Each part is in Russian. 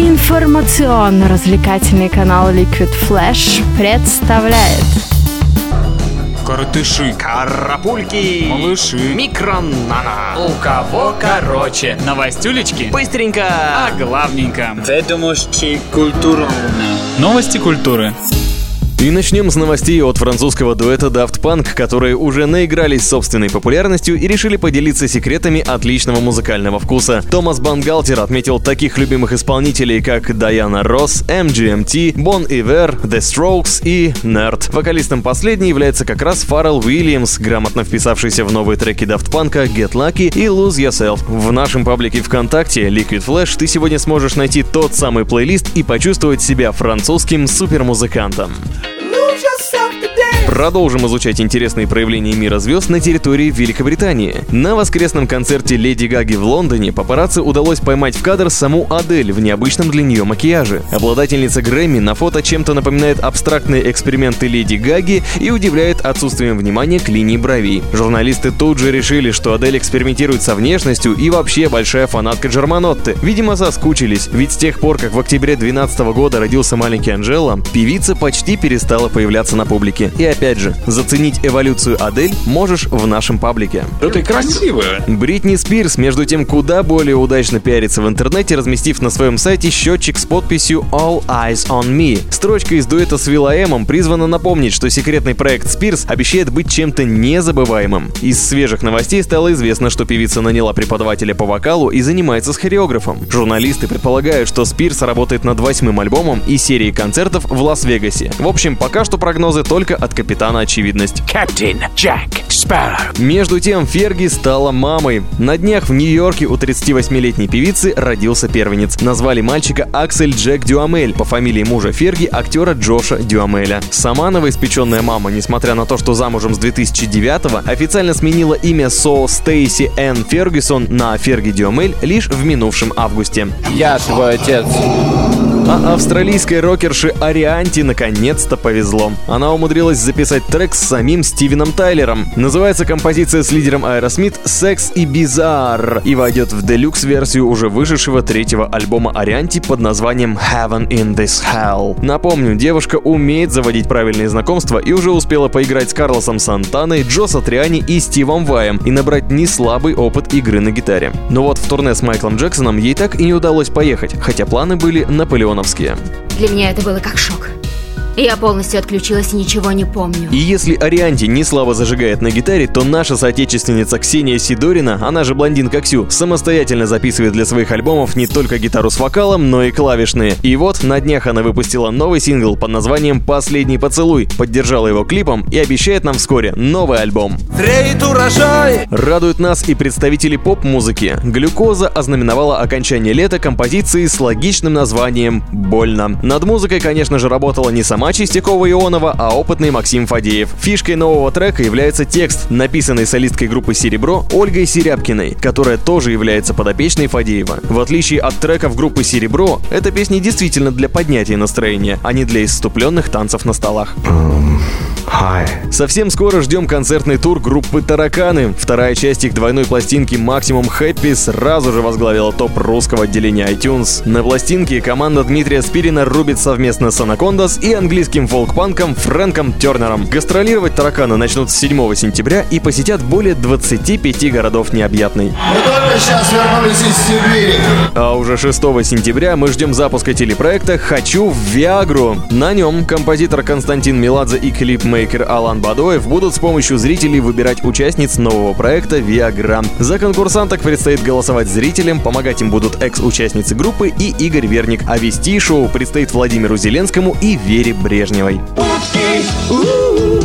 Информационно-развлекательный канал Liquid Flash представляет Коротыши, Карапульки, малыши, микронана. у кого короче. Новостюлечки Быстренько. о главненьком. Ведомости культурно. Новости культуры. И начнем с новостей от французского дуэта Daft Punk, которые уже наигрались собственной популярностью и решили поделиться секретами отличного музыкального вкуса. Томас Бангалтер отметил таких любимых исполнителей, как Дайана Росс, MGMT, Bon Iver, The Strokes и Nerd. Вокалистом последней является как раз Фаррелл Уильямс, грамотно вписавшийся в новые треки Daft Punk Get Lucky и Lose Yourself. В нашем паблике ВКонтакте Liquid Flash ты сегодня сможешь найти тот самый плейлист и почувствовать себя французским супермузыкантом. Продолжим изучать интересные проявления мира звезд на территории Великобритании. На воскресном концерте Леди Гаги в Лондоне папарацци удалось поймать в кадр саму Адель в необычном для нее макияже. Обладательница Грэмми на фото чем-то напоминает абстрактные эксперименты Леди Гаги и удивляет отсутствием внимания к линии бровей. Журналисты тут же решили, что Адель экспериментирует со внешностью и вообще большая фанатка Джерманотты. Видимо, соскучились, ведь с тех пор, как в октябре 2012 года родился маленький Анжела, певица почти перестала появляться на публике. И опять же, заценить эволюцию Адель можешь в нашем паблике. Это красиво. Бритни Спирс, между тем, куда более удачно пиарится в интернете, разместив на своем сайте счетчик с подписью All Eyes on Me. Строчка из дуэта с Вилаэмом призвана напомнить, что секретный проект Спирс обещает быть чем-то незабываемым. Из свежих новостей стало известно, что певица наняла преподавателя по вокалу и занимается с хореографом. Журналисты предполагают, что Спирс работает над восьмым альбомом и серией концертов в Лас-Вегасе. В общем, пока что прогнозы только от капитана очевидность. Капитан Джек Спарроу. Между тем, Ферги стала мамой. На днях в Нью-Йорке у 38-летней певицы родился первенец. Назвали мальчика Аксель Джек Дюамель по фамилии мужа Ферги, актера Джоша Дюамеля. Сама новоиспеченная мама, несмотря на то, что замужем с 2009-го, официально сменила имя Со Стейси Энн Фергюсон на Ферги Дюамель лишь в минувшем августе. Я твой отец. А австралийской рокерше Арианти наконец-то повезло. Она умудрилась записать трек с самим Стивеном Тайлером. Называется композиция с лидером Aerosmith «Секс и Bizarre» и войдет в делюкс-версию уже вышедшего третьего альбома Арианти под названием Heaven in This Hell. Напомню, девушка умеет заводить правильные знакомства и уже успела поиграть с Карлосом Сантаной, Джо Сатриани и Стивом Ваем и набрать неслабый опыт игры на гитаре. Но вот в турне с Майклом Джексоном ей так и не удалось поехать, хотя планы были наполеоновские. Для меня это было как шок. Я полностью отключилась и ничего не помню. И если Арианти не слабо зажигает на гитаре, то наша соотечественница Ксения Сидорина, она же блондинка Ксю, самостоятельно записывает для своих альбомов не только гитару с вокалом, но и клавишные. И вот на днях она выпустила новый сингл под названием «Последний поцелуй», поддержала его клипом и обещает нам вскоре новый альбом. Радуют нас и представители поп-музыки. «Глюкоза» ознаменовала окончание лета композиции с логичным названием «Больно». Над музыкой, конечно же, работала не сама Чистякова-Ионова, а опытный Максим Фадеев. Фишкой нового трека является текст, написанный солисткой группы «Серебро» Ольгой Серябкиной, которая тоже является подопечной Фадеева. В отличие от треков группы «Серебро», эта песня действительно для поднятия настроения, а не для исступленных танцев на столах. Совсем скоро ждем концертный тур группы «Тараканы». Вторая часть их двойной пластинки «Максимум Хэппи» сразу же возглавила топ русского отделения iTunes. На пластинке команда Дмитрия Спирина рубит совместно с «Анакондас» и английским фолк-панком Фрэнком Тернером. Гастролировать «Тараканы» начнут с 7 сентября и посетят более 25 городов необъятной. Мы только сейчас вернулись из Сибири. А уже 6 сентября мы ждем запуска телепроекта «Хочу в Виагру». На нем композитор Константин Меладзе и клипмейкер Алан Бадоев будут с помощью зрителей выбирать участниц нового проекта «Виагра». За конкурсанток предстоит голосовать зрителям, помогать им будут экс-участницы группы и Игорь Верник, а вести шоу предстоит Владимиру Зеленскому и Вере Брежневой.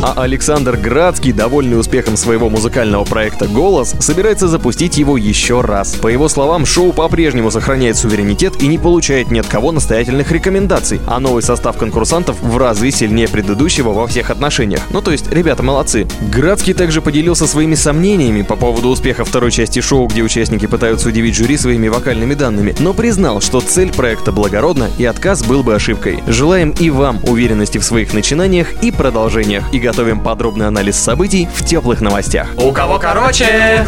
А Александр Градский, довольный успехом своего музыкального проекта «Голос», собирается запустить его еще раз. По его словам, шоу по-прежнему сохраняет суверенитет и не получает ни от кого настоятельных рекомендаций, а новый состав конкурсантов в разы сильнее предыдущего во всех отношениях. Ну то есть, ребята молодцы. Градский также поделился своими сомнениями по поводу успеха второй части шоу, где участники пытаются удивить жюри своими вокальными данными, но признал, что цель проекта благородна и отказ был бы ошибкой. Желаем и вам уверенности в своих начинаниях и продолжениях и готовим подробный анализ событий в теплых новостях. У кого короче?